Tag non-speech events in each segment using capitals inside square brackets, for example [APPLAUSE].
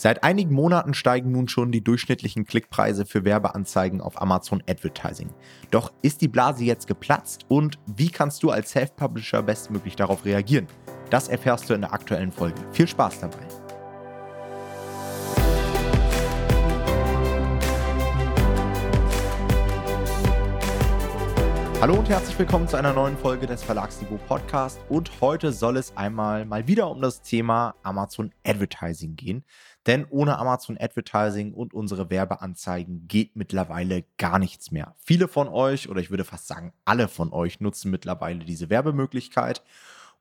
Seit einigen Monaten steigen nun schon die durchschnittlichen Klickpreise für Werbeanzeigen auf Amazon Advertising. Doch ist die Blase jetzt geplatzt und wie kannst du als Self-Publisher bestmöglich darauf reagieren? Das erfährst du in der aktuellen Folge. Viel Spaß dabei! Hallo und herzlich willkommen zu einer neuen Folge des Verlagsniveau Podcast und heute soll es einmal mal wieder um das Thema Amazon Advertising gehen, denn ohne Amazon Advertising und unsere Werbeanzeigen geht mittlerweile gar nichts mehr. Viele von euch oder ich würde fast sagen alle von euch nutzen mittlerweile diese Werbemöglichkeit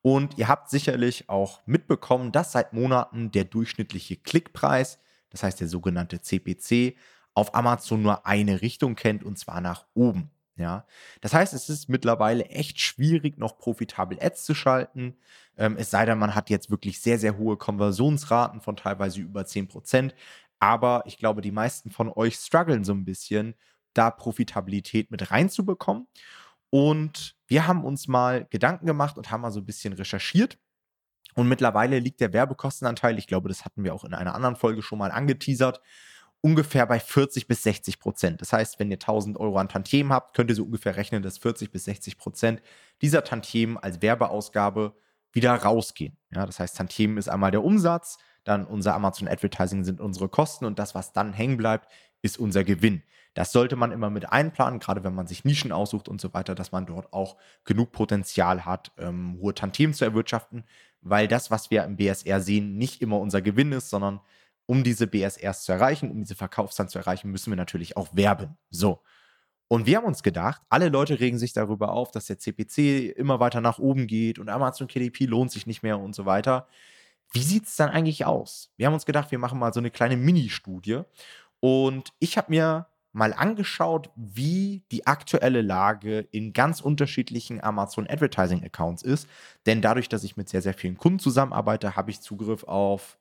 und ihr habt sicherlich auch mitbekommen, dass seit Monaten der durchschnittliche Klickpreis, das heißt der sogenannte CPC, auf Amazon nur eine Richtung kennt und zwar nach oben. Ja, das heißt, es ist mittlerweile echt schwierig, noch profitabel Ads zu schalten. Ähm, es sei denn, man hat jetzt wirklich sehr, sehr hohe Konversionsraten von teilweise über 10%. Aber ich glaube, die meisten von euch strugglen so ein bisschen, da Profitabilität mit reinzubekommen. Und wir haben uns mal Gedanken gemacht und haben mal so ein bisschen recherchiert. Und mittlerweile liegt der Werbekostenanteil, ich glaube, das hatten wir auch in einer anderen Folge schon mal angeteasert, ungefähr bei 40 bis 60 Prozent. Das heißt, wenn ihr 1000 Euro an Tantiemen habt, könnt ihr so ungefähr rechnen, dass 40 bis 60 Prozent dieser Tantiemen als Werbeausgabe wieder rausgehen. Ja, das heißt, Tantiemen ist einmal der Umsatz, dann unser Amazon Advertising sind unsere Kosten und das, was dann hängen bleibt, ist unser Gewinn. Das sollte man immer mit einplanen, gerade wenn man sich Nischen aussucht und so weiter, dass man dort auch genug Potenzial hat, ähm, hohe Tantiemen zu erwirtschaften, weil das, was wir im BSR sehen, nicht immer unser Gewinn ist, sondern um diese BSRs zu erreichen, um diese Verkaufszahlen zu erreichen, müssen wir natürlich auch werben. So. Und wir haben uns gedacht, alle Leute regen sich darüber auf, dass der CPC immer weiter nach oben geht und Amazon KDP lohnt sich nicht mehr und so weiter. Wie sieht es dann eigentlich aus? Wir haben uns gedacht, wir machen mal so eine kleine Mini-Studie. Und ich habe mir mal angeschaut, wie die aktuelle Lage in ganz unterschiedlichen Amazon Advertising Accounts ist. Denn dadurch, dass ich mit sehr, sehr vielen Kunden zusammenarbeite, habe ich Zugriff auf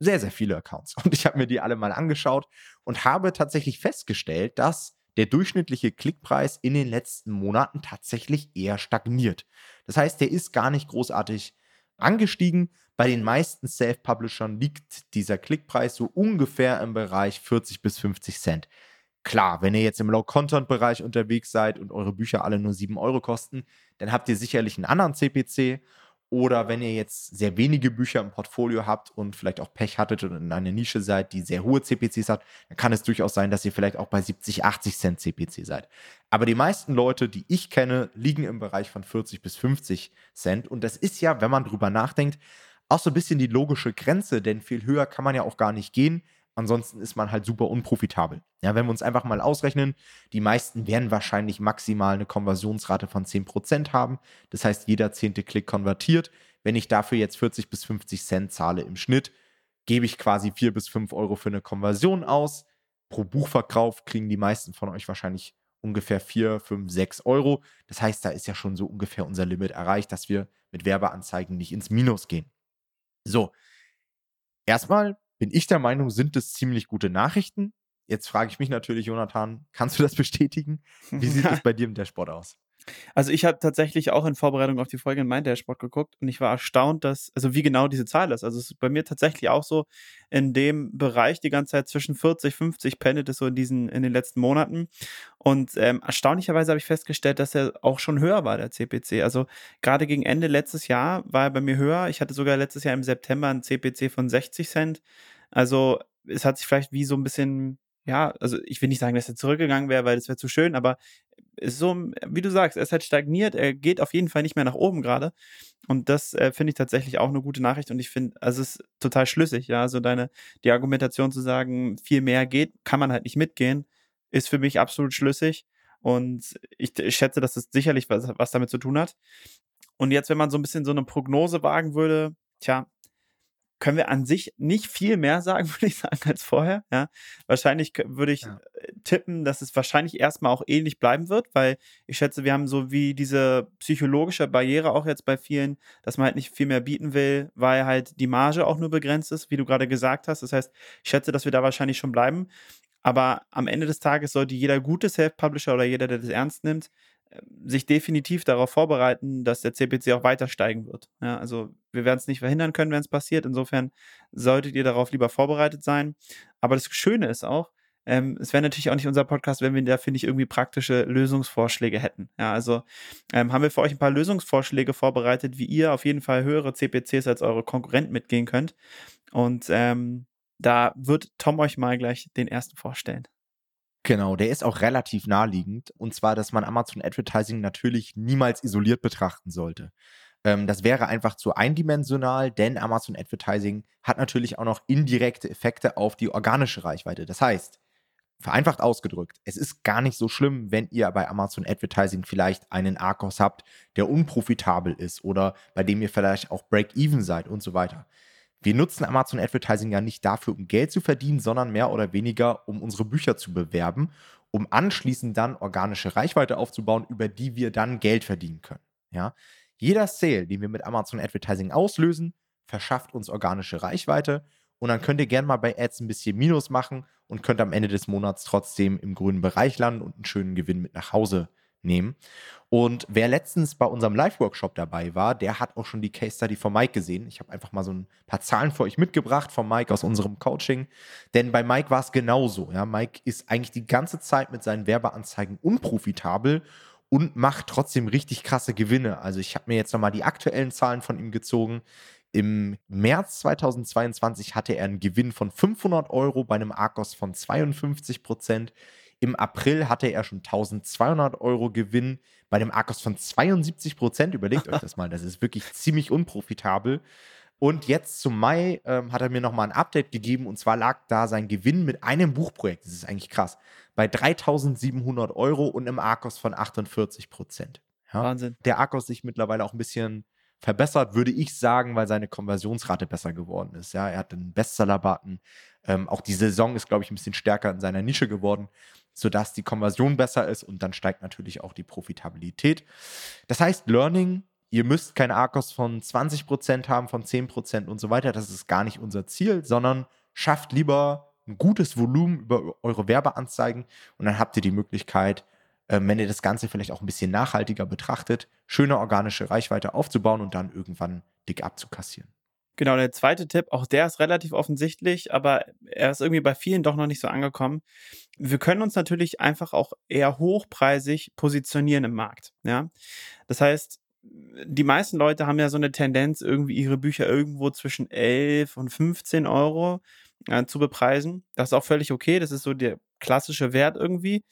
sehr, sehr viele Accounts. Und ich habe mir die alle mal angeschaut und habe tatsächlich festgestellt, dass der durchschnittliche Klickpreis in den letzten Monaten tatsächlich eher stagniert. Das heißt, der ist gar nicht großartig angestiegen. Bei den meisten Self-Publishern liegt dieser Klickpreis so ungefähr im Bereich 40 bis 50 Cent. Klar, wenn ihr jetzt im Low-Content-Bereich unterwegs seid und eure Bücher alle nur 7 Euro kosten, dann habt ihr sicherlich einen anderen CPC oder wenn ihr jetzt sehr wenige Bücher im Portfolio habt und vielleicht auch Pech hattet und in einer Nische seid, die sehr hohe CPCs hat, dann kann es durchaus sein, dass ihr vielleicht auch bei 70, 80 Cent CPC seid. Aber die meisten Leute, die ich kenne, liegen im Bereich von 40 bis 50 Cent. Und das ist ja, wenn man drüber nachdenkt, auch so ein bisschen die logische Grenze, denn viel höher kann man ja auch gar nicht gehen. Ansonsten ist man halt super unprofitabel. Ja, wenn wir uns einfach mal ausrechnen, die meisten werden wahrscheinlich maximal eine Konversionsrate von 10% haben. Das heißt, jeder zehnte Klick konvertiert. Wenn ich dafür jetzt 40 bis 50 Cent zahle im Schnitt, gebe ich quasi 4 bis 5 Euro für eine Konversion aus. Pro Buchverkauf kriegen die meisten von euch wahrscheinlich ungefähr 4, 5, 6 Euro. Das heißt, da ist ja schon so ungefähr unser Limit erreicht, dass wir mit Werbeanzeigen nicht ins Minus gehen. So, erstmal bin ich der Meinung, sind es ziemlich gute Nachrichten. Jetzt frage ich mich natürlich, Jonathan, kannst du das [LAUGHS] bestätigen? Wie sieht es [LAUGHS] bei dir im Dashboard aus? Also ich habe tatsächlich auch in Vorbereitung auf die Folge in mein Dashboard geguckt und ich war erstaunt, dass, also wie genau diese Zahl ist. Also es ist bei mir tatsächlich auch so in dem Bereich die ganze Zeit zwischen 40, 50 pendelt es so in diesen, in den letzten Monaten. Und ähm, erstaunlicherweise habe ich festgestellt, dass er auch schon höher war, der CPC. Also gerade gegen Ende letztes Jahr war er bei mir höher. Ich hatte sogar letztes Jahr im September einen CPC von 60 Cent. Also es hat sich vielleicht wie so ein bisschen ja, also ich will nicht sagen, dass er zurückgegangen wäre, weil das wäre zu schön, aber so, wie du sagst, er ist halt stagniert, er geht auf jeden Fall nicht mehr nach oben gerade. Und das äh, finde ich tatsächlich auch eine gute Nachricht und ich finde, also es ist total schlüssig, ja. Also deine, die Argumentation zu sagen, viel mehr geht, kann man halt nicht mitgehen, ist für mich absolut schlüssig. Und ich, ich schätze, dass es das sicherlich was, was damit zu tun hat. Und jetzt, wenn man so ein bisschen so eine Prognose wagen würde, tja, können wir an sich nicht viel mehr sagen, [LAUGHS] würde ich sagen, als vorher. Ja, wahrscheinlich würde ich ja. Äh, tippen, dass es wahrscheinlich erstmal auch ähnlich bleiben wird, weil ich schätze, wir haben so wie diese psychologische Barriere auch jetzt bei vielen, dass man halt nicht viel mehr bieten will, weil halt die Marge auch nur begrenzt ist, wie du gerade gesagt hast. Das heißt, ich schätze, dass wir da wahrscheinlich schon bleiben. Aber am Ende des Tages sollte jeder gute Self-Publisher oder jeder, der das ernst nimmt, sich definitiv darauf vorbereiten, dass der CPC auch weiter steigen wird. Ja, also wir werden es nicht verhindern können, wenn es passiert. Insofern solltet ihr darauf lieber vorbereitet sein. Aber das Schöne ist auch, ähm, es wäre natürlich auch nicht unser Podcast, wenn wir da, finde ich, irgendwie praktische Lösungsvorschläge hätten. Ja, also ähm, haben wir für euch ein paar Lösungsvorschläge vorbereitet, wie ihr auf jeden Fall höhere CPCs als eure Konkurrenten mitgehen könnt. Und ähm, da wird Tom euch mal gleich den ersten vorstellen. Genau, der ist auch relativ naheliegend. Und zwar, dass man Amazon Advertising natürlich niemals isoliert betrachten sollte. Ähm, das wäre einfach zu eindimensional, denn Amazon Advertising hat natürlich auch noch indirekte Effekte auf die organische Reichweite. Das heißt, vereinfacht ausgedrückt, es ist gar nicht so schlimm, wenn ihr bei Amazon Advertising vielleicht einen Arcos habt, der unprofitabel ist oder bei dem ihr vielleicht auch Break-Even seid und so weiter. Wir nutzen Amazon Advertising ja nicht dafür, um Geld zu verdienen, sondern mehr oder weniger, um unsere Bücher zu bewerben, um anschließend dann organische Reichweite aufzubauen, über die wir dann Geld verdienen können. Ja? Jeder Sale, den wir mit Amazon Advertising auslösen, verschafft uns organische Reichweite und dann könnt ihr gerne mal bei Ads ein bisschen Minus machen und könnt am Ende des Monats trotzdem im grünen Bereich landen und einen schönen Gewinn mit nach Hause nehmen. Und wer letztens bei unserem Live-Workshop dabei war, der hat auch schon die Case Study von Mike gesehen. Ich habe einfach mal so ein paar Zahlen für euch mitgebracht von Mike aus unserem Coaching. Denn bei Mike war es genauso. Ja, Mike ist eigentlich die ganze Zeit mit seinen Werbeanzeigen unprofitabel und macht trotzdem richtig krasse Gewinne. Also ich habe mir jetzt nochmal die aktuellen Zahlen von ihm gezogen. Im März 2022 hatte er einen Gewinn von 500 Euro bei einem Arcos von 52 Prozent. Im April hatte er schon 1200 Euro Gewinn bei dem Arcos von 72 Prozent. Überlegt euch das mal, das ist wirklich ziemlich unprofitabel. Und jetzt zum Mai ähm, hat er mir nochmal ein Update gegeben und zwar lag da sein Gewinn mit einem Buchprojekt, das ist eigentlich krass, bei 3700 Euro und einem Arcos von 48 Prozent. Ja? Wahnsinn. Der Arcos sich mittlerweile auch ein bisschen verbessert, würde ich sagen, weil seine Konversionsrate besser geworden ist. Ja, er hat einen Bestseller-Button. Ähm, auch die Saison ist, glaube ich, ein bisschen stärker in seiner Nische geworden sodass die Konversion besser ist und dann steigt natürlich auch die Profitabilität. Das heißt, Learning, ihr müsst keine Arkos von 20% haben, von 10% und so weiter. Das ist gar nicht unser Ziel, sondern schafft lieber ein gutes Volumen über eure Werbeanzeigen und dann habt ihr die Möglichkeit, ähm, wenn ihr das Ganze vielleicht auch ein bisschen nachhaltiger betrachtet, schöne organische Reichweite aufzubauen und dann irgendwann dick abzukassieren. Genau, der zweite Tipp, auch der ist relativ offensichtlich, aber er ist irgendwie bei vielen doch noch nicht so angekommen. Wir können uns natürlich einfach auch eher hochpreisig positionieren im Markt. Ja, das heißt, die meisten Leute haben ja so eine Tendenz, irgendwie ihre Bücher irgendwo zwischen 11 und 15 Euro äh, zu bepreisen. Das ist auch völlig okay. Das ist so der klassische Wert irgendwie.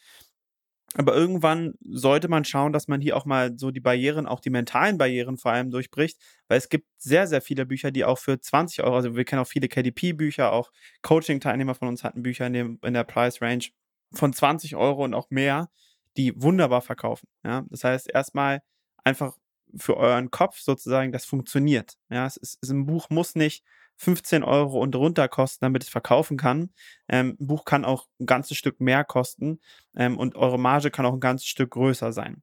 Aber irgendwann sollte man schauen, dass man hier auch mal so die Barrieren, auch die mentalen Barrieren vor allem durchbricht, weil es gibt sehr, sehr viele Bücher, die auch für 20 Euro, also wir kennen auch viele KDP-Bücher, auch Coaching-Teilnehmer von uns hatten Bücher in, dem, in der Price-Range von 20 Euro und auch mehr, die wunderbar verkaufen. Ja? Das heißt, erstmal einfach für euren Kopf sozusagen, das funktioniert. Ja, es ist, ein Buch muss nicht 15 Euro und runter kosten, damit es verkaufen kann. Ähm, ein Buch kann auch ein ganzes Stück mehr kosten ähm, und eure Marge kann auch ein ganzes Stück größer sein.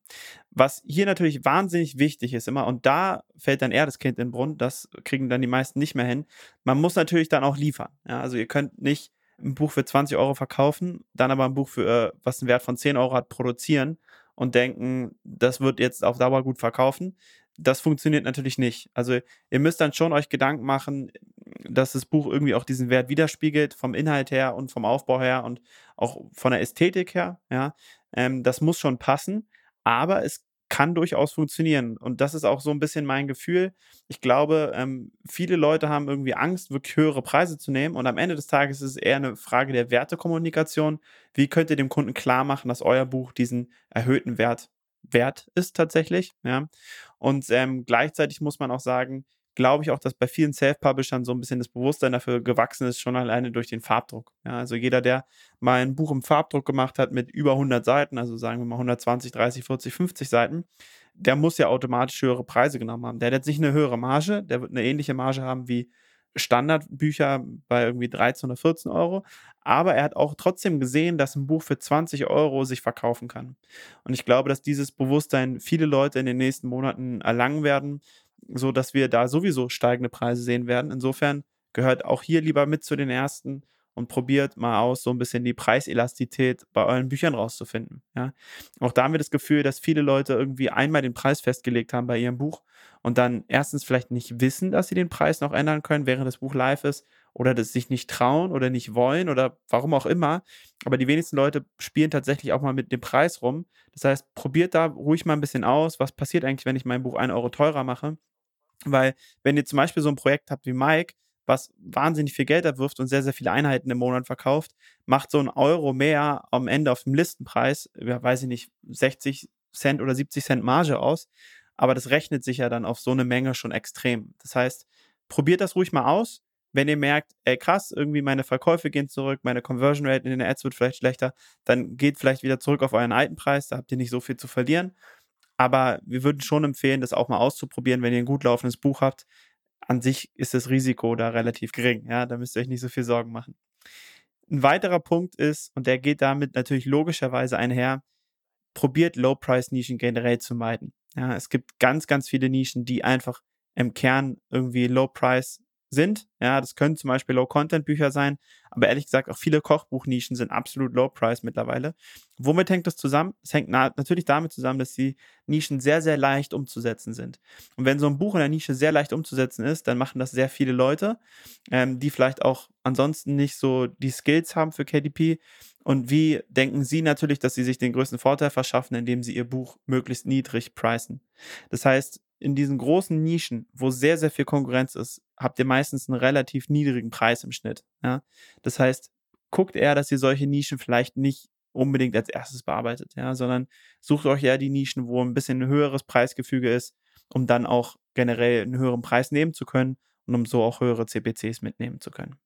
Was hier natürlich wahnsinnig wichtig ist immer, und da fällt dann eher das Kind in den Brunnen, das kriegen dann die meisten nicht mehr hin, man muss natürlich dann auch liefern. Ja, also ihr könnt nicht ein Buch für 20 Euro verkaufen, dann aber ein Buch für, äh, was einen Wert von 10 Euro hat, produzieren und denken, das wird jetzt auf Dauer gut verkaufen das funktioniert natürlich nicht. Also ihr müsst dann schon euch Gedanken machen, dass das Buch irgendwie auch diesen Wert widerspiegelt, vom Inhalt her und vom Aufbau her und auch von der Ästhetik her. Ja, ähm, das muss schon passen, aber es kann durchaus funktionieren. Und das ist auch so ein bisschen mein Gefühl. Ich glaube, ähm, viele Leute haben irgendwie Angst, wirklich höhere Preise zu nehmen. Und am Ende des Tages ist es eher eine Frage der Wertekommunikation. Wie könnt ihr dem Kunden klar machen, dass euer Buch diesen erhöhten Wert wert ist tatsächlich. Ja. Und ähm, gleichzeitig muss man auch sagen, glaube ich auch, dass bei vielen Self-Publishern so ein bisschen das Bewusstsein dafür gewachsen ist, schon alleine durch den Farbdruck. Ja, also jeder, der mal ein Buch im Farbdruck gemacht hat mit über 100 Seiten, also sagen wir mal 120, 30, 40, 50 Seiten, der muss ja automatisch höhere Preise genommen haben. Der hat jetzt nicht eine höhere Marge, der wird eine ähnliche Marge haben wie Standardbücher bei irgendwie 13 oder 14 Euro. Aber er hat auch trotzdem gesehen, dass ein Buch für 20 Euro sich verkaufen kann. Und ich glaube, dass dieses Bewusstsein viele Leute in den nächsten Monaten erlangen werden, so dass wir da sowieso steigende Preise sehen werden. Insofern gehört auch hier lieber mit zu den ersten und probiert mal aus, so ein bisschen die Preiselastizität bei euren Büchern rauszufinden. Ja. Auch da haben wir das Gefühl, dass viele Leute irgendwie einmal den Preis festgelegt haben bei ihrem Buch und dann erstens vielleicht nicht wissen, dass sie den Preis noch ändern können, während das Buch live ist oder das sich nicht trauen oder nicht wollen oder warum auch immer. Aber die wenigsten Leute spielen tatsächlich auch mal mit dem Preis rum. Das heißt, probiert da ruhig mal ein bisschen aus, was passiert eigentlich, wenn ich mein Buch 1 Euro teurer mache. Weil, wenn ihr zum Beispiel so ein Projekt habt wie Mike, was wahnsinnig viel Geld erwirft und sehr, sehr viele Einheiten im Monat verkauft, macht so ein Euro mehr am Ende auf dem Listenpreis, ja, weiß ich nicht, 60 Cent oder 70 Cent Marge aus. Aber das rechnet sich ja dann auf so eine Menge schon extrem. Das heißt, probiert das ruhig mal aus. Wenn ihr merkt, ey krass, irgendwie meine Verkäufe gehen zurück, meine Conversion Rate in den Ads wird vielleicht schlechter, dann geht vielleicht wieder zurück auf euren alten Preis, da habt ihr nicht so viel zu verlieren. Aber wir würden schon empfehlen, das auch mal auszuprobieren, wenn ihr ein gut laufendes Buch habt an sich ist das Risiko da relativ gering. Ja, da müsst ihr euch nicht so viel Sorgen machen. Ein weiterer Punkt ist, und der geht damit natürlich logischerweise einher, probiert Low-Price-Nischen generell zu meiden. Ja, es gibt ganz, ganz viele Nischen, die einfach im Kern irgendwie Low-Price sind. Ja, das können zum Beispiel Low-Content-Bücher sein, aber ehrlich gesagt auch viele Kochbuchnischen sind absolut Low-Price mittlerweile. Womit hängt das zusammen? Es hängt natürlich damit zusammen, dass die Nischen sehr, sehr leicht umzusetzen sind. Und wenn so ein Buch in der Nische sehr leicht umzusetzen ist, dann machen das sehr viele Leute, ähm, die vielleicht auch ansonsten nicht so die Skills haben für KDP. Und wie denken Sie natürlich, dass Sie sich den größten Vorteil verschaffen, indem Sie Ihr Buch möglichst niedrig preisen? Das heißt, in diesen großen Nischen, wo sehr, sehr viel Konkurrenz ist, habt ihr meistens einen relativ niedrigen Preis im Schnitt. Ja? Das heißt, guckt eher, dass ihr solche Nischen vielleicht nicht unbedingt als erstes bearbeitet, ja, sondern sucht euch eher die Nischen, wo ein bisschen ein höheres Preisgefüge ist, um dann auch generell einen höheren Preis nehmen zu können und um so auch höhere CPCs mitnehmen zu können.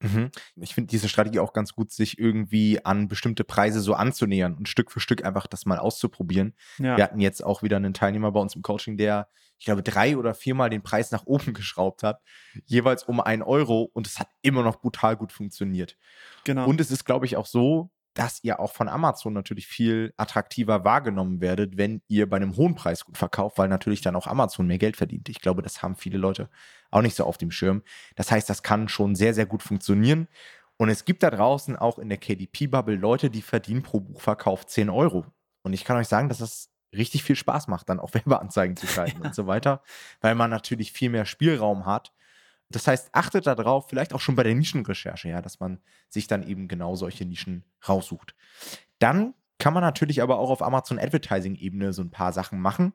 Mhm. Ich finde diese Strategie auch ganz gut, sich irgendwie an bestimmte Preise so anzunähern und Stück für Stück einfach das mal auszuprobieren. Ja. Wir hatten jetzt auch wieder einen Teilnehmer bei uns im Coaching, der, ich glaube, drei oder viermal den Preis nach oben [LAUGHS] geschraubt hat, jeweils um einen Euro und es hat immer noch brutal gut funktioniert. Genau. Und es ist, glaube ich, auch so, dass ihr auch von Amazon natürlich viel attraktiver wahrgenommen werdet, wenn ihr bei einem hohen Preis gut verkauft, weil natürlich dann auch Amazon mehr Geld verdient. Ich glaube, das haben viele Leute auch nicht so auf dem Schirm. Das heißt, das kann schon sehr, sehr gut funktionieren. Und es gibt da draußen auch in der KDP-Bubble Leute, die verdienen pro Buchverkauf 10 Euro. Und ich kann euch sagen, dass das richtig viel Spaß macht, dann auch [LAUGHS] Werbeanzeigen zu schalten ja. und so weiter, weil man natürlich viel mehr Spielraum hat das heißt, achtet darauf, vielleicht auch schon bei der Nischenrecherche, ja, dass man sich dann eben genau solche Nischen raussucht. Dann kann man natürlich aber auch auf Amazon Advertising-Ebene so ein paar Sachen machen.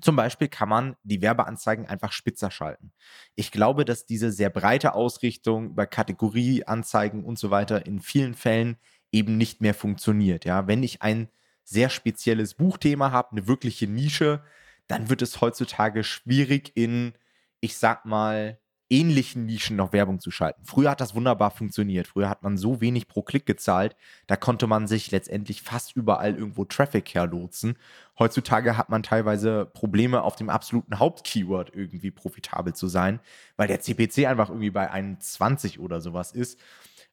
Zum Beispiel kann man die Werbeanzeigen einfach spitzer schalten. Ich glaube, dass diese sehr breite Ausrichtung über Kategorieanzeigen und so weiter in vielen Fällen eben nicht mehr funktioniert. Ja, wenn ich ein sehr spezielles Buchthema habe, eine wirkliche Nische, dann wird es heutzutage schwierig in, ich sag mal, ähnlichen Nischen noch Werbung zu schalten. Früher hat das wunderbar funktioniert. Früher hat man so wenig pro Klick gezahlt, da konnte man sich letztendlich fast überall irgendwo Traffic herlotsen. Heutzutage hat man teilweise Probleme, auf dem absoluten Hauptkeyword irgendwie profitabel zu sein, weil der CPC einfach irgendwie bei 21 oder sowas ist.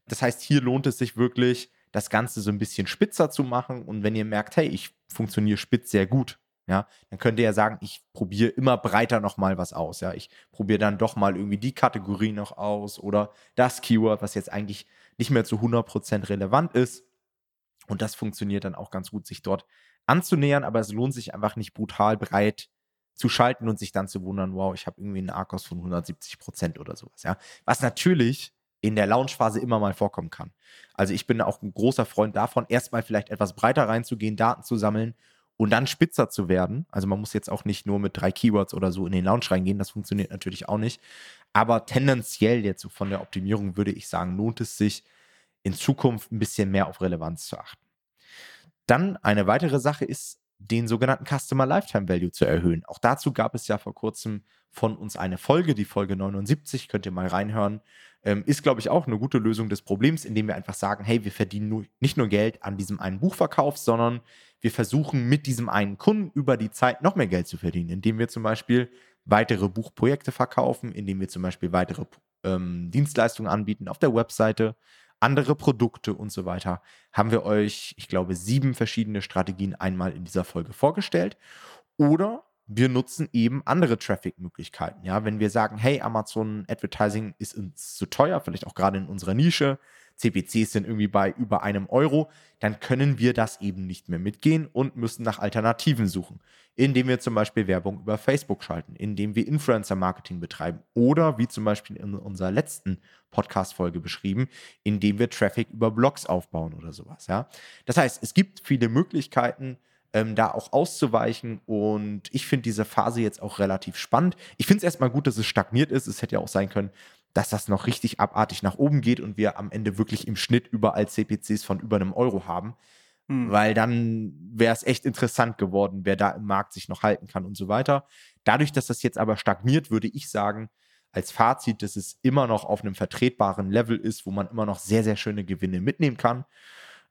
Das heißt, hier lohnt es sich wirklich, das Ganze so ein bisschen spitzer zu machen. Und wenn ihr merkt, hey, ich funktioniere spitz sehr gut, ja, dann könnt ihr ja sagen, ich probiere immer breiter noch mal was aus. Ja, ich probiere dann doch mal irgendwie die Kategorie noch aus oder das Keyword, was jetzt eigentlich nicht mehr zu 100% relevant ist. Und das funktioniert dann auch ganz gut, sich dort anzunähern, aber es lohnt sich einfach nicht brutal breit zu schalten und sich dann zu wundern, wow, ich habe irgendwie einen Arkos von 170% oder sowas. Ja, was natürlich in der Launchphase immer mal vorkommen kann. Also ich bin auch ein großer Freund davon, erstmal vielleicht etwas breiter reinzugehen, Daten zu sammeln und dann spitzer zu werden. Also man muss jetzt auch nicht nur mit drei Keywords oder so in den Launch reingehen, das funktioniert natürlich auch nicht. Aber tendenziell jetzt so von der Optimierung würde ich sagen, lohnt es sich in Zukunft ein bisschen mehr auf Relevanz zu achten. Dann eine weitere Sache ist, den sogenannten Customer Lifetime Value zu erhöhen. Auch dazu gab es ja vor kurzem von uns eine Folge, die Folge 79, könnt ihr mal reinhören. Ähm, ist, glaube ich, auch eine gute Lösung des Problems, indem wir einfach sagen, hey, wir verdienen nur, nicht nur Geld an diesem einen Buchverkauf, sondern wir versuchen mit diesem einen Kunden über die Zeit noch mehr Geld zu verdienen, indem wir zum Beispiel weitere Buchprojekte verkaufen, indem wir zum Beispiel weitere ähm, Dienstleistungen anbieten auf der Webseite, andere Produkte und so weiter. Haben wir euch, ich glaube, sieben verschiedene Strategien einmal in dieser Folge vorgestellt. Oder wir nutzen eben andere Traffic-Möglichkeiten. Ja, wenn wir sagen, hey, Amazon Advertising ist uns zu teuer, vielleicht auch gerade in unserer Nische, CPCs sind irgendwie bei über einem Euro, dann können wir das eben nicht mehr mitgehen und müssen nach Alternativen suchen, indem wir zum Beispiel Werbung über Facebook schalten, indem wir Influencer-Marketing betreiben oder wie zum Beispiel in unserer letzten Podcast-Folge beschrieben, indem wir Traffic über Blogs aufbauen oder sowas. Ja? Das heißt, es gibt viele Möglichkeiten, ähm, da auch auszuweichen. Und ich finde diese Phase jetzt auch relativ spannend. Ich finde es erstmal gut, dass es stagniert ist. Es hätte ja auch sein können, dass das noch richtig abartig nach oben geht und wir am Ende wirklich im Schnitt überall CPCs von über einem Euro haben. Mhm. Weil dann wäre es echt interessant geworden, wer da im Markt sich noch halten kann und so weiter. Dadurch, dass das jetzt aber stagniert, würde ich sagen, als Fazit, dass es immer noch auf einem vertretbaren Level ist, wo man immer noch sehr, sehr schöne Gewinne mitnehmen kann.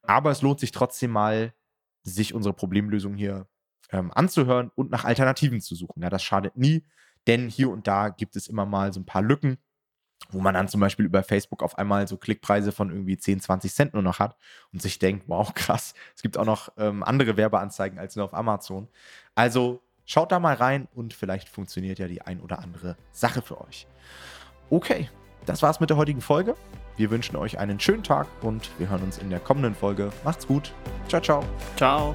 Aber es lohnt sich trotzdem mal, sich unsere Problemlösung hier ähm, anzuhören und nach Alternativen zu suchen. Ja, das schadet nie, denn hier und da gibt es immer mal so ein paar Lücken, wo man dann zum Beispiel über Facebook auf einmal so Klickpreise von irgendwie 10, 20 Cent nur noch hat und sich denkt, wow, [LAUGHS] krass, es gibt auch noch ähm, andere Werbeanzeigen als nur auf Amazon. Also schaut da mal rein und vielleicht funktioniert ja die ein oder andere Sache für euch. Okay, das war's mit der heutigen Folge. Wir wünschen euch einen schönen Tag und wir hören uns in der kommenden Folge. Macht's gut. Ciao, ciao. Ciao.